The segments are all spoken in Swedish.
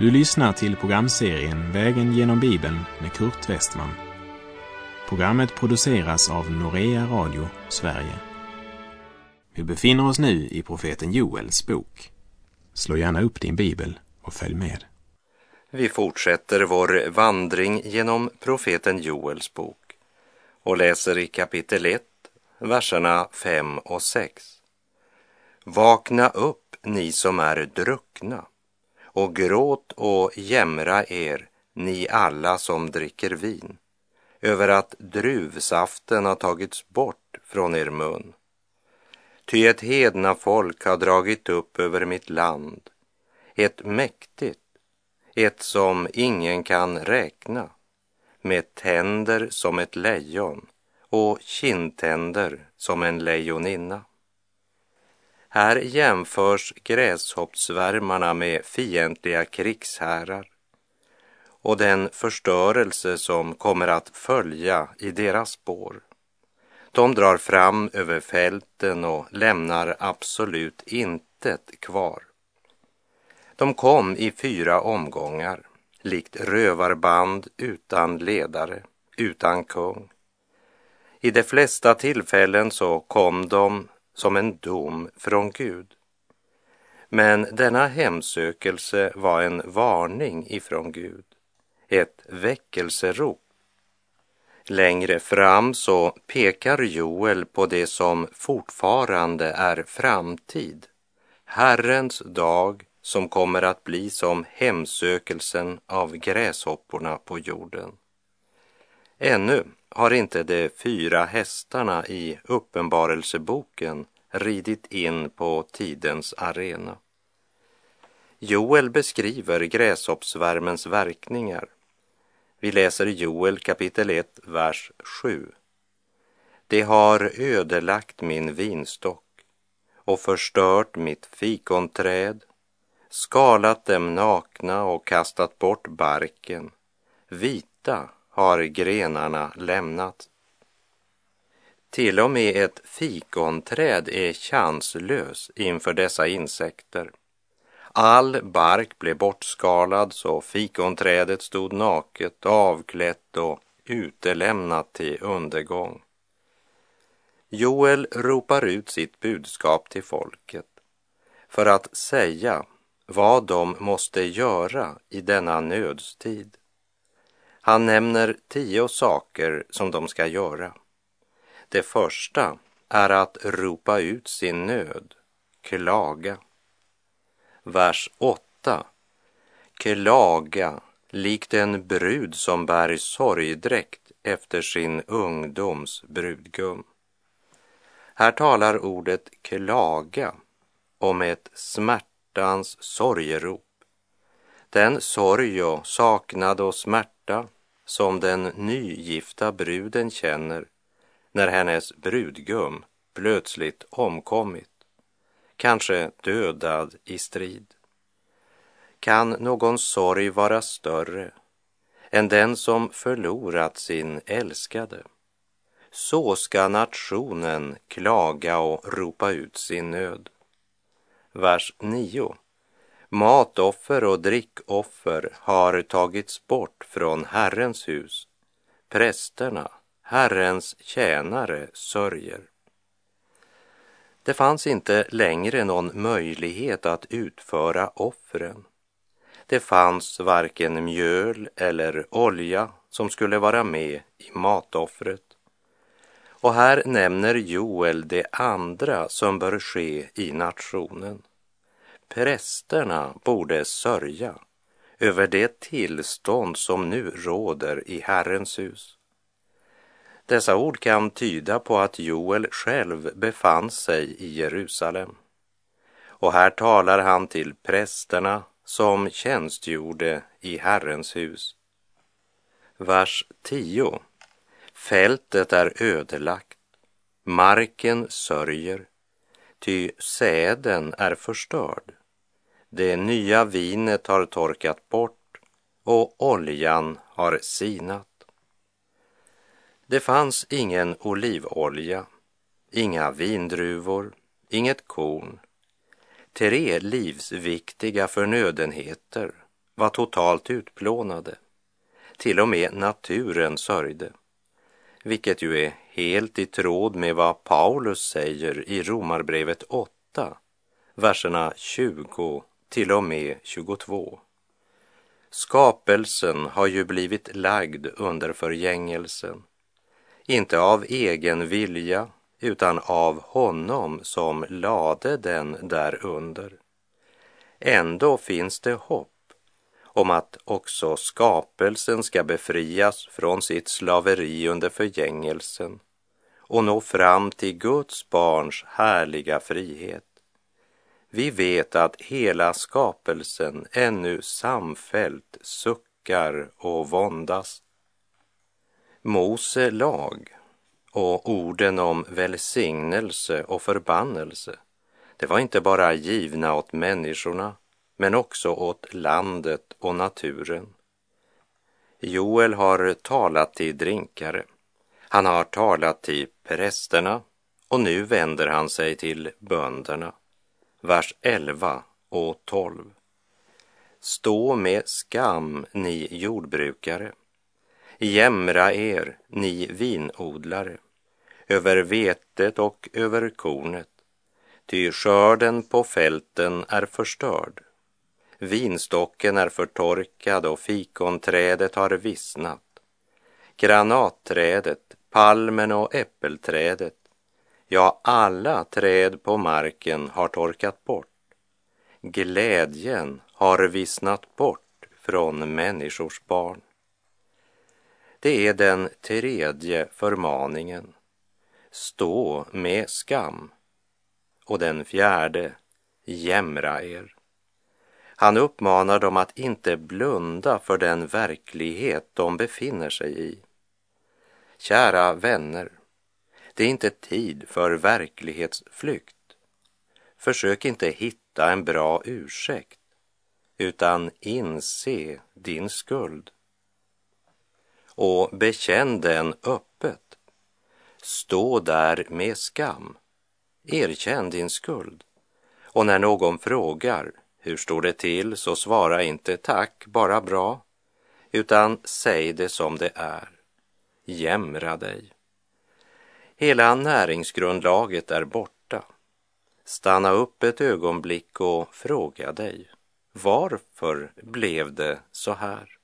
Du lyssnar till programserien Vägen genom Bibeln med Kurt Westman. Programmet produceras av Norea Radio Sverige. Vi befinner oss nu i profeten Joels bok. Slå gärna upp din bibel och följ med. Vi fortsätter vår vandring genom profeten Joels bok och läser i kapitel 1, verserna 5 och 6. Vakna upp, ni som är druckna, och gråt och jämra er, ni alla som dricker vin, över att druvsaften har tagits bort från er mun. Ty ett hedna folk har dragit upp över mitt land, ett mäktigt, ett som ingen kan räkna, med tänder som ett lejon och kindtänder som en lejoninna. Här jämförs gräshoppsvärmarna med fientliga krigsherrar och den förstörelse som kommer att följa i deras spår. De drar fram över fälten och lämnar absolut intet kvar. De kom i fyra omgångar, likt rövarband utan ledare, utan kung. I de flesta tillfällen så kom de som en dom från Gud. Men denna hemsökelse var en varning ifrån Gud, ett väckelserop. Längre fram så pekar Joel på det som fortfarande är framtid, Herrens dag som kommer att bli som hemsökelsen av gräshopporna på jorden. Ännu har inte de fyra hästarna i Uppenbarelseboken ridit in på tidens arena. Joel beskriver gräshoppsvärmens verkningar. Vi läser Joel kapitel 1, vers 7. Det har ödelagt min vinstock och förstört mitt fikonträd, skalat dem nakna och kastat bort barken. Vita har grenarna lämnat. Till och med ett fikonträd är chanslös inför dessa insekter. All bark blev bortskalad så fikonträdet stod naket, avklätt och utelämnat till undergång. Joel ropar ut sitt budskap till folket för att säga vad de måste göra i denna nödstid. Han nämner tio saker som de ska göra. Det första är att ropa ut sin nöd, klaga. Vers 8. Klaga likt en brud som bär sorgdräkt efter sin ungdoms brudgum. Här talar ordet klaga om ett smärtans sorgerop. Den sorg och saknad och smärta som den nygifta bruden känner när hennes brudgum plötsligt omkommit, kanske dödad i strid. Kan någon sorg vara större än den som förlorat sin älskade? Så ska nationen klaga och ropa ut sin nöd. Vers 9. Matoffer och drickoffer har tagits bort från Herrens hus. Prästerna, Herrens tjänare, sörjer. Det fanns inte längre någon möjlighet att utföra offren. Det fanns varken mjöl eller olja som skulle vara med i matoffret. Och här nämner Joel det andra som bör ske i nationen. Prästerna borde sörja över det tillstånd som nu råder i Herrens hus. Dessa ord kan tyda på att Joel själv befann sig i Jerusalem. Och här talar han till prästerna som tjänstgjorde i Herrens hus. Vers 10. Fältet är ödelagt, marken sörjer, ty säden är förstörd. Det nya vinet har torkat bort och oljan har sinat. Det fanns ingen olivolja, inga vindruvor, inget korn. Tre livsviktiga förnödenheter var totalt utplånade. Till och med naturen sörjde, vilket ju är helt i tråd med vad Paulus säger i Romarbrevet 8, verserna 20 till och med 22. Skapelsen har ju blivit lagd under förgängelsen, inte av egen vilja utan av honom som lade den därunder. Ändå finns det hopp om att också skapelsen ska befrias från sitt slaveri under förgängelsen och nå fram till Guds barns härliga frihet. Vi vet att hela skapelsen ännu samfällt suckar och våndas. Mose lag och orden om välsignelse och förbannelse, det var inte bara givna åt människorna, men också åt landet och naturen. Joel har talat till drinkare, han har talat till prästerna och nu vänder han sig till bönderna. Vers 11 och 12. Stå med skam, ni jordbrukare, Jämra er, ni vinodlare, över vetet och över kornet, ty skörden på fälten är förstörd. Vinstocken är förtorkad och fikonträdet har vissnat. Granatträdet, palmen och äppelträdet, ja, alla träd på marken har torkat bort. Glädjen har vissnat bort från människors barn. Det är den tredje förmaningen. Stå med skam. Och den fjärde, jämra er. Han uppmanar dem att inte blunda för den verklighet de befinner sig i. Kära vänner, det är inte tid för verklighetsflykt. Försök inte hitta en bra ursäkt, utan inse din skuld och bekänn den öppet. Stå där med skam. Erkänn din skuld. Och när någon frågar hur står det till så svara inte tack, bara bra, utan säg det som det är. Jämra dig. Hela näringsgrundlaget är borta. Stanna upp ett ögonblick och fråga dig, varför blev det så här?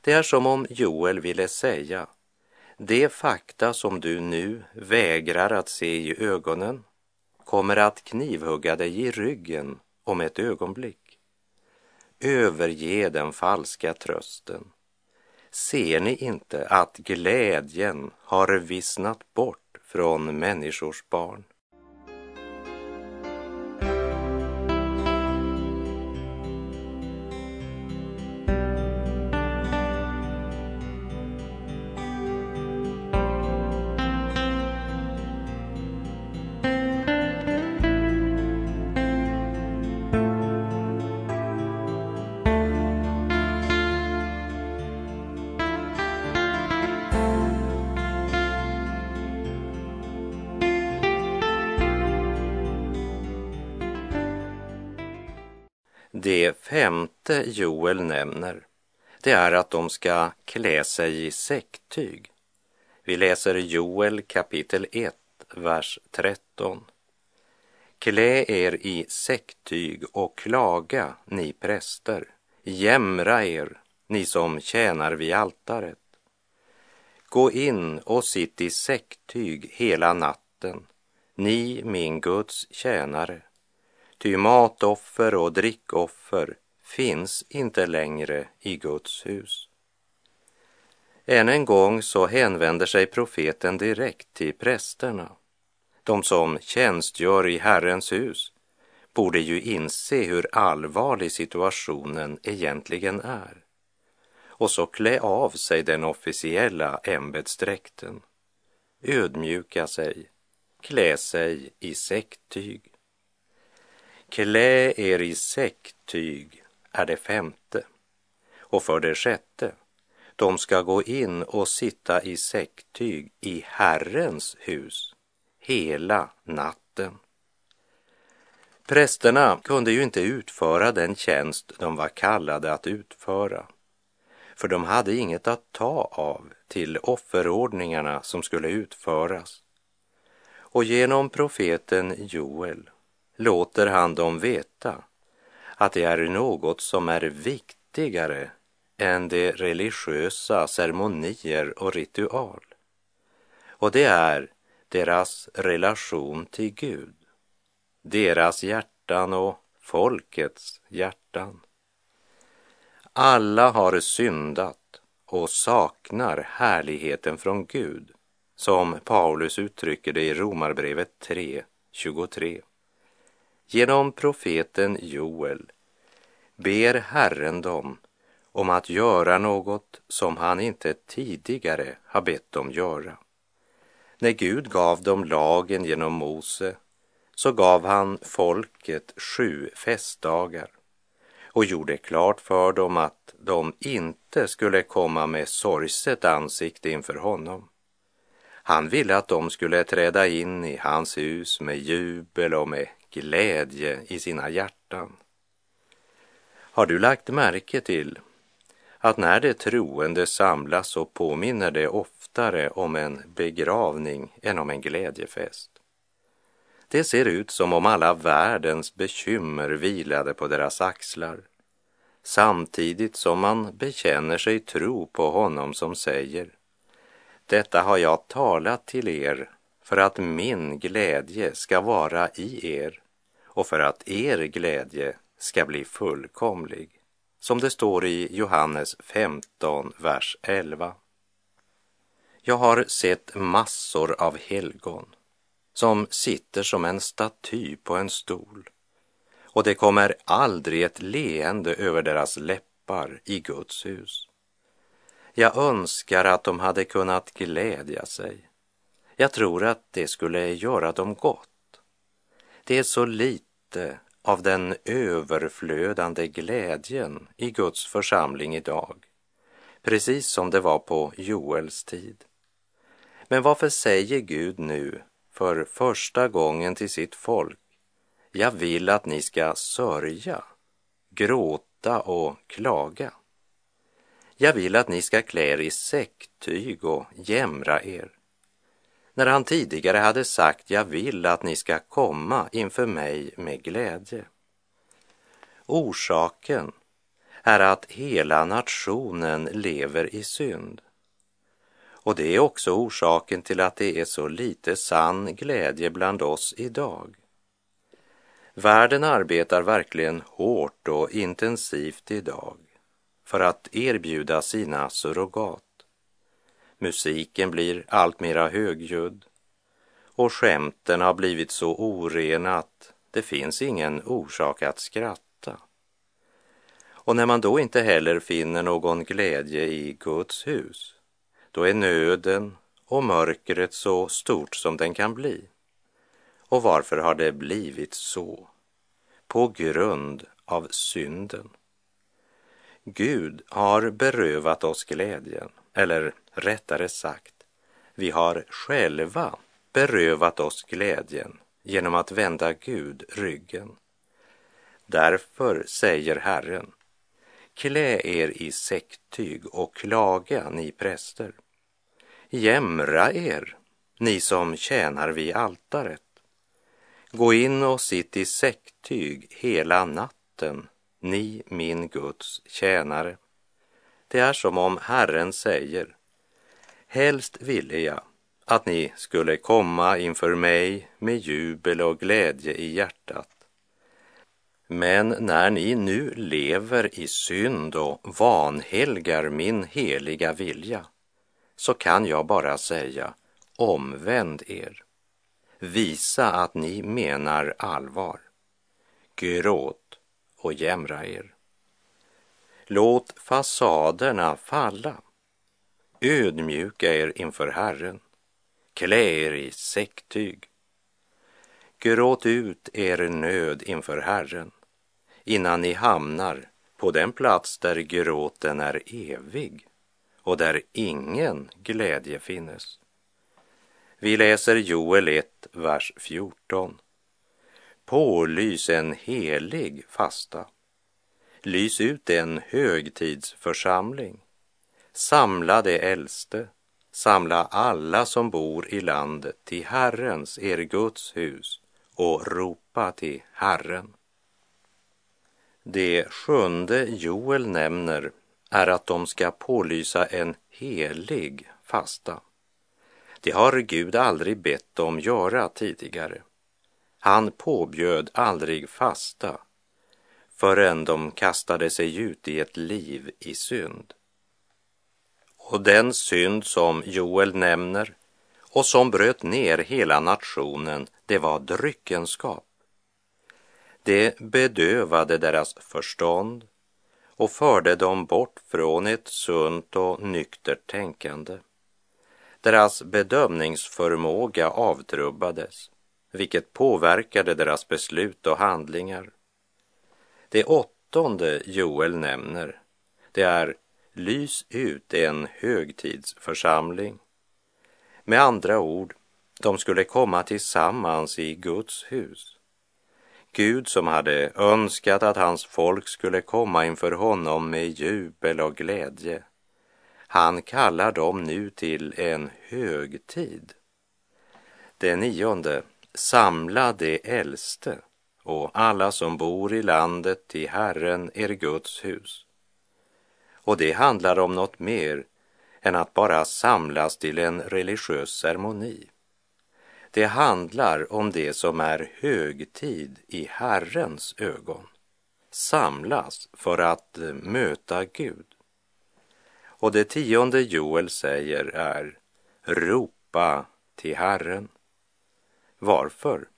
Det är som om Joel ville säga, de fakta som du nu vägrar att se i ögonen kommer att knivhugga dig i ryggen om ett ögonblick. Överge den falska trösten. Ser ni inte att glädjen har vissnat bort från människors barn? Det femte Joel nämner, det är att de ska klä sig i säcktyg. Vi läser Joel kapitel 1, vers 13. Klä er i säcktyg och klaga, ni präster. Jämra er, ni som tjänar vid altaret. Gå in och sitt i säcktyg hela natten, ni min Guds tjänare Ty matoffer och drickoffer finns inte längre i Guds hus. Än en gång så hänvänder sig profeten direkt till prästerna. De som tjänstgör i Herrens hus borde ju inse hur allvarlig situationen egentligen är och så klä av sig den officiella ämbetsdräkten, ödmjuka sig, klä sig i säcktyg. Klä er i säcktyg är det femte. Och för det sjätte, de ska gå in och sitta i säcktyg i Herrens hus hela natten. Prästerna kunde ju inte utföra den tjänst de var kallade att utföra, för de hade inget att ta av till offerordningarna som skulle utföras. Och genom profeten Joel låter han dem veta att det är något som är viktigare än de religiösa ceremonier och ritual. Och det är deras relation till Gud, deras hjärtan och folkets hjärtan. Alla har syndat och saknar härligheten från Gud, som Paulus uttrycker det i Romarbrevet 3, 23. Genom profeten Joel ber Herren dem om att göra något som han inte tidigare har bett dem göra. När Gud gav dem lagen genom Mose så gav han folket sju festdagar och gjorde klart för dem att de inte skulle komma med sorgset ansikte inför honom. Han ville att de skulle träda in i hans hus med jubel och med glädje i sina hjärtan. Har du lagt märke till att när de troende samlas så påminner det oftare om en begravning än om en glädjefest. Det ser ut som om alla världens bekymmer vilade på deras axlar samtidigt som man bekänner sig tro på honom som säger Detta har jag talat till er för att min glädje ska vara i er och för att er glädje ska bli fullkomlig. Som det står i Johannes 15, vers 11. Jag har sett massor av helgon som sitter som en staty på en stol och det kommer aldrig ett leende över deras läppar i Guds hus. Jag önskar att de hade kunnat glädja sig. Jag tror att det skulle göra dem gott. Det är så lite av den överflödande glädjen i Guds församling idag, precis som det var på Joels tid. Men varför säger Gud nu för första gången till sitt folk, jag vill att ni ska sörja, gråta och klaga. Jag vill att ni ska klä er i säcktyg och jämra er när han tidigare hade sagt jag vill att ni ska komma inför mig med glädje. Orsaken är att hela nationen lever i synd. Och det är också orsaken till att det är så lite sann glädje bland oss idag. Världen arbetar verkligen hårt och intensivt idag för att erbjuda sina surrogat Musiken blir alltmera högljudd och skämten har blivit så orena att det finns ingen orsak att skratta. Och när man då inte heller finner någon glädje i Guds hus, då är nöden och mörkret så stort som den kan bli. Och varför har det blivit så? På grund av synden. Gud har berövat oss glädjen, eller rättare sagt, vi har själva berövat oss glädjen genom att vända Gud ryggen. Därför säger Herren, klä er i säcktyg och klaga, ni präster. Jämra er, ni som tjänar vid altaret. Gå in och sitt i säcktyg hela natten, ni min Guds tjänare. Det är som om Herren säger, helst ville jag att ni skulle komma inför mig med jubel och glädje i hjärtat. Men när ni nu lever i synd och vanhelgar min heliga vilja, så kan jag bara säga omvänd er. Visa att ni menar allvar. Gråt och jämra er. Låt fasaderna falla. Ödmjuka er inför Herren. Klä er i säcktyg. Gråt ut er nöd inför Herren innan ni hamnar på den plats där gråten är evig och där ingen glädje finnes. Vi läser Joel 1, vers 14 pålys en helig fasta. Lys ut en högtidsförsamling. Samla de äldste, samla alla som bor i landet till Herrens, er Guds hus och ropa till Herren. Det sjunde Joel nämner är att de ska pålysa en helig fasta. Det har Gud aldrig bett dem göra tidigare. Han påbjöd aldrig fasta förrän de kastade sig ut i ett liv i synd. Och den synd som Joel nämner och som bröt ner hela nationen, det var dryckenskap. Det bedövade deras förstånd och förde dem bort från ett sunt och nyktert tänkande. Deras bedömningsförmåga avtrubbades, vilket påverkade deras beslut och handlingar. Det åttonde Joel nämner, det är lys ut en högtidsförsamling. Med andra ord, de skulle komma tillsammans i Guds hus. Gud som hade önskat att hans folk skulle komma inför honom med jubel och glädje. Han kallar dem nu till en högtid. Det nionde, samla de äldste och alla som bor i landet till Herren, er Guds hus. Och det handlar om något mer än att bara samlas till en religiös ceremoni. Det handlar om det som är högtid i Herrens ögon. Samlas för att eh, möta Gud. Och det tionde Joel säger är ropa till Herren. Varför?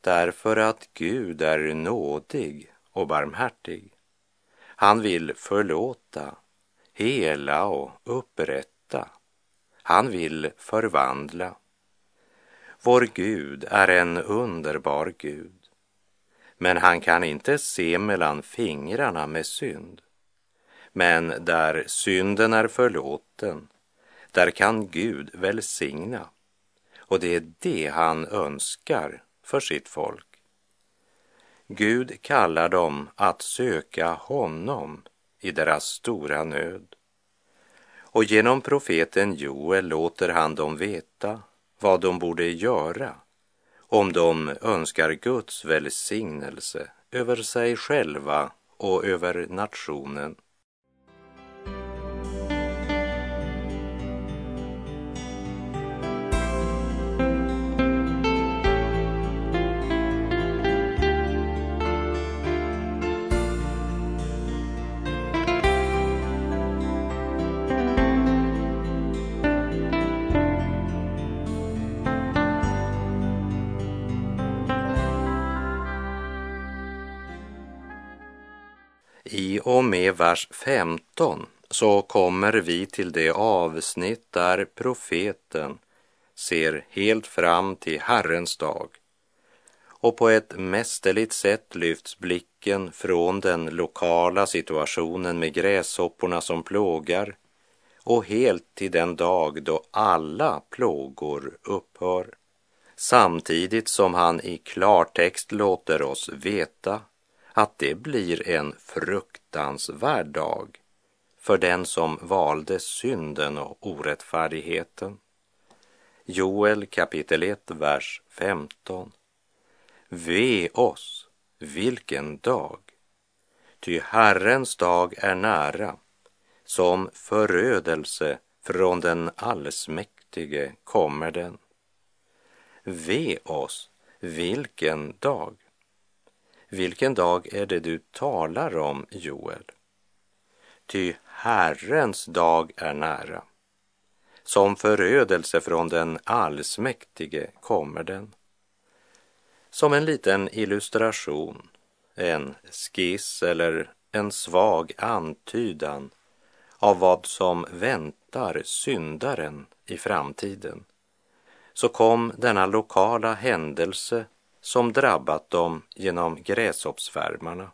Därför att Gud är nådig och barmhärtig. Han vill förlåta, hela och upprätta. Han vill förvandla. Vår Gud är en underbar Gud. Men han kan inte se mellan fingrarna med synd. Men där synden är förlåten, där kan Gud välsigna. Och det är det han önskar för sitt folk. Gud kallar dem att söka honom i deras stora nöd. Och genom profeten Joel låter han dem veta vad de borde göra om de önskar Guds välsignelse över sig själva och över nationen. Vers 15 så kommer vi till det avsnitt där profeten ser helt fram till Herrens dag och på ett mästerligt sätt lyfts blicken från den lokala situationen med gräshopporna som plågar och helt till den dag då alla plågor upphör. Samtidigt som han i klartext låter oss veta att det blir en fruktansvärd dag för den som valde synden och orättfärdigheten. Joel kapitel 1, vers 15. Ve oss, vilken dag! Ty Herrens dag är nära, som förödelse från den allsmäktige kommer den. Ve oss, vilken dag! Vilken dag är det du talar om, Joel? Ty Herrens dag är nära. Som förödelse från den allsmäktige kommer den. Som en liten illustration, en skiss eller en svag antydan av vad som väntar syndaren i framtiden, så kom denna lokala händelse som drabbat dem genom gräshoppsvärmarna.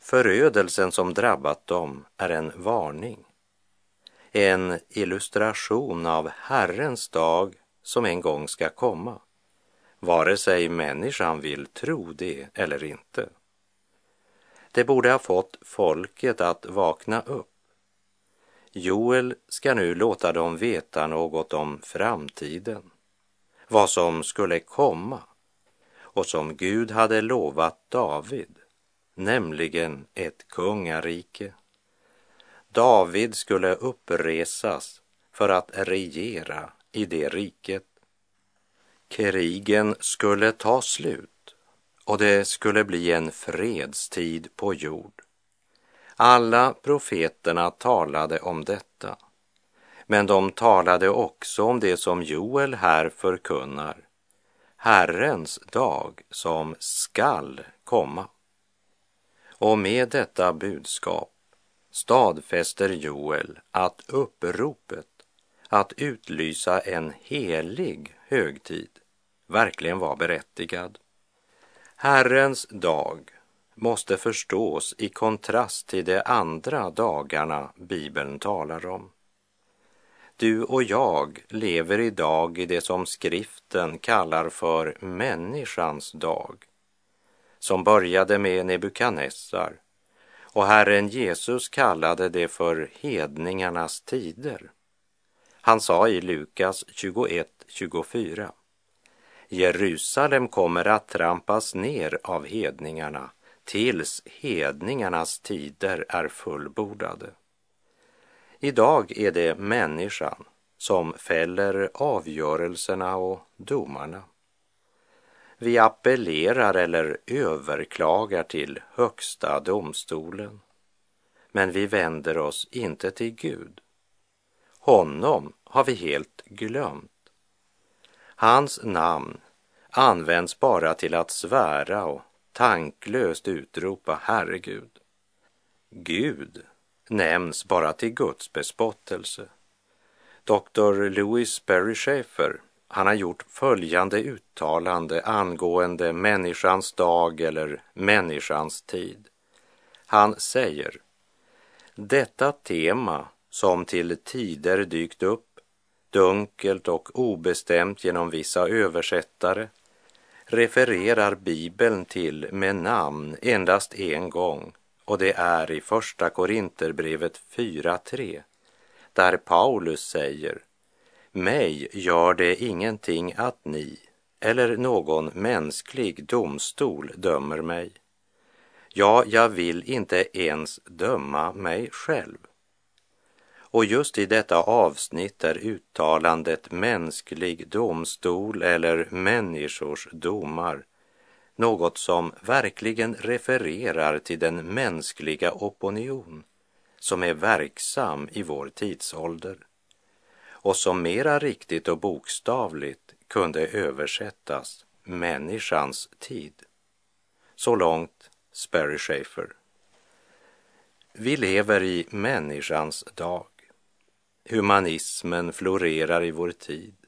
Förödelsen som drabbat dem är en varning, en illustration av Herrens dag som en gång ska komma, vare sig människan vill tro det eller inte. Det borde ha fått folket att vakna upp. Joel ska nu låta dem veta något om framtiden, vad som skulle komma och som Gud hade lovat David, nämligen ett kungarike. David skulle uppresas för att regera i det riket. Krigen skulle ta slut och det skulle bli en fredstid på jord. Alla profeterna talade om detta, men de talade också om det som Joel här förkunnar, Herrens dag som skall komma. Och med detta budskap stadfäster Joel att uppropet att utlysa en helig högtid verkligen var berättigad. Herrens dag måste förstås i kontrast till de andra dagarna Bibeln talar om. Du och jag lever idag i det som skriften kallar för människans dag, som började med Nebukadnessar och Herren Jesus kallade det för hedningarnas tider. Han sa i Lukas 21.24 Jerusalem kommer att trampas ner av hedningarna tills hedningarnas tider är fullbordade. Idag är det människan som fäller avgörelserna och domarna. Vi appellerar eller överklagar till högsta domstolen, men vi vänder oss inte till Gud. Honom har vi helt glömt. Hans namn används bara till att svära och tanklöst utropa Herregud. Gud nämns bara till Guds bespottelse. Dr. Louis Berry Schaeffer, han har gjort följande uttalande angående människans dag eller människans tid. Han säger, detta tema som till tider dykt upp, dunkelt och obestämt genom vissa översättare, refererar Bibeln till med namn endast en gång och det är i Första Korinterbrevet 4.3 där Paulus säger Mig gör det ingenting att ni eller någon mänsklig domstol dömer mig. Ja, jag vill inte ens döma mig själv. Och just i detta avsnitt är uttalandet mänsklig domstol eller människors domar något som verkligen refererar till den mänskliga opinion som är verksam i vår tidsålder och som mera riktigt och bokstavligt kunde översättas människans tid. Så långt Sperry Schaefer. Vi lever i människans dag. Humanismen florerar i vår tid.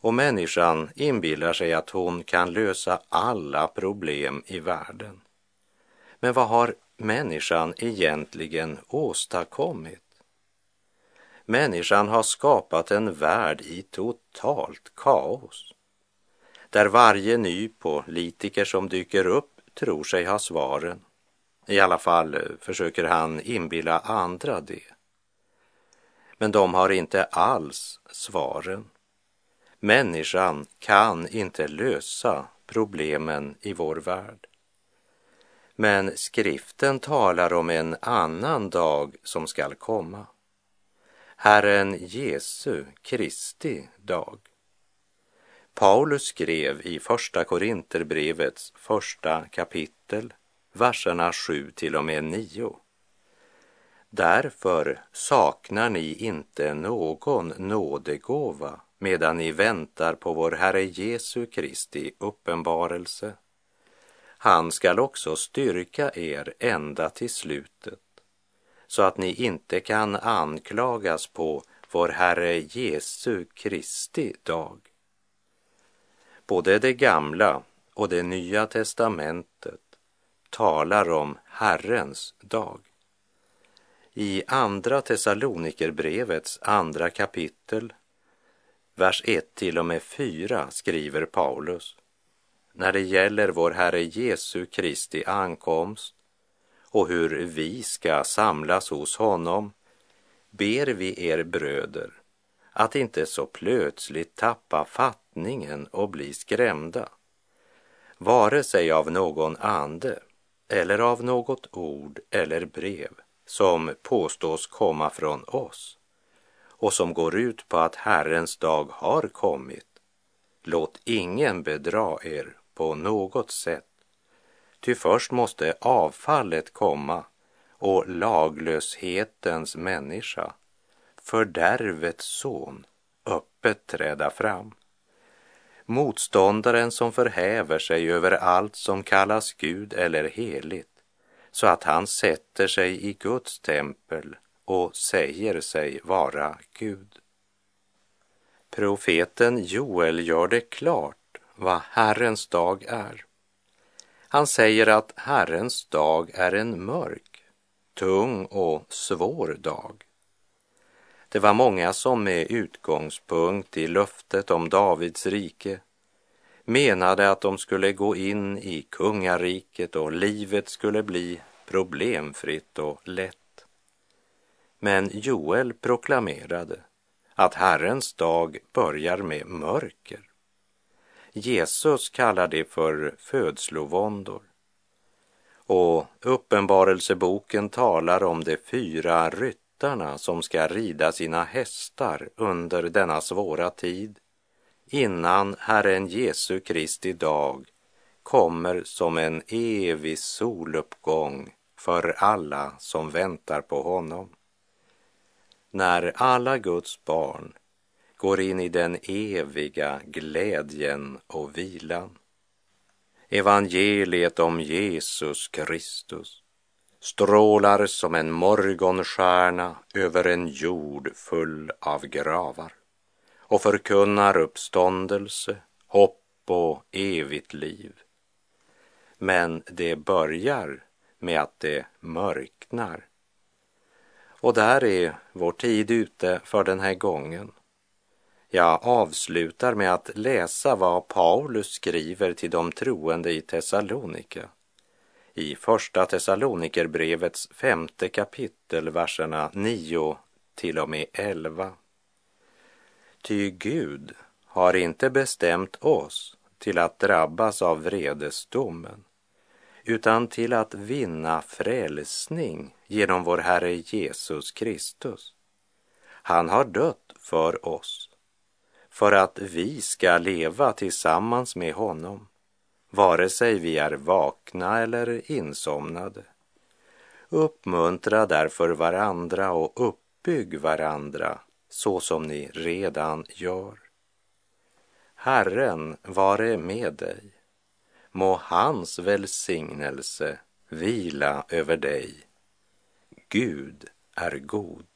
Och människan inbillar sig att hon kan lösa alla problem i världen. Men vad har människan egentligen åstadkommit? Människan har skapat en värld i totalt kaos. Där varje ny politiker som dyker upp tror sig ha svaren. I alla fall eh, försöker han inbilla andra det. Men de har inte alls svaren. Människan kan inte lösa problemen i vår värld. Men skriften talar om en annan dag som skall komma. Herren Jesu Kristi dag. Paulus skrev i Första Korinterbrevets första kapitel, verserna 7 till och med 9. Därför saknar ni inte någon nådegåva medan ni väntar på vår Herre Jesu Kristi uppenbarelse. Han skall också styrka er ända till slutet så att ni inte kan anklagas på vår Herre Jesu Kristi dag. Både det gamla och det nya testamentet talar om Herrens dag. I Andra Thessalonikerbrevets andra kapitel vers 1 till och med 4 skriver Paulus. När det gäller vår Herre Jesu Kristi ankomst och hur vi ska samlas hos honom ber vi er bröder att inte så plötsligt tappa fattningen och bli skrämda, vare sig av någon ande eller av något ord eller brev som påstås komma från oss och som går ut på att Herrens dag har kommit. Låt ingen bedra er på något sätt, ty först måste avfallet komma och laglöshetens människa, fördärvets son, öppet träda fram. Motståndaren som förhäver sig över allt som kallas Gud eller heligt, så att han sätter sig i Guds tempel och säger sig vara Gud. Profeten Joel gör det klart vad Herrens dag är. Han säger att Herrens dag är en mörk, tung och svår dag. Det var många som med utgångspunkt i löftet om Davids rike menade att de skulle gå in i kungariket och livet skulle bli problemfritt och lätt. Men Joel proklamerade att Herrens dag börjar med mörker. Jesus kallar det för födslovåndor. Och Uppenbarelseboken talar om de fyra ryttarna som ska rida sina hästar under denna svåra tid innan Herren Jesu Kristi dag kommer som en evig soluppgång för alla som väntar på honom. När alla Guds barn går in i den eviga glädjen och vilan. Evangeliet om Jesus Kristus strålar som en morgonstjärna över en jord full av gravar och förkunnar uppståndelse, hopp och evigt liv. Men det börjar med att det mörknar. Och där är vår tid ute för den här gången. Jag avslutar med att läsa vad Paulus skriver till de troende i Thessalonika. I Första Thessalonikerbrevets femte kapitel, verserna 9 till och med 11. Ty Gud har inte bestämt oss till att drabbas av vredesdomen, utan till att vinna frälsning genom vår Herre Jesus Kristus. Han har dött för oss, för att vi ska leva tillsammans med honom, vare sig vi är vakna eller insomnade. Uppmuntra därför varandra och uppbygg varandra så som ni redan gör. Herren vare med dig. Må hans välsignelse vila över dig. Gud är god.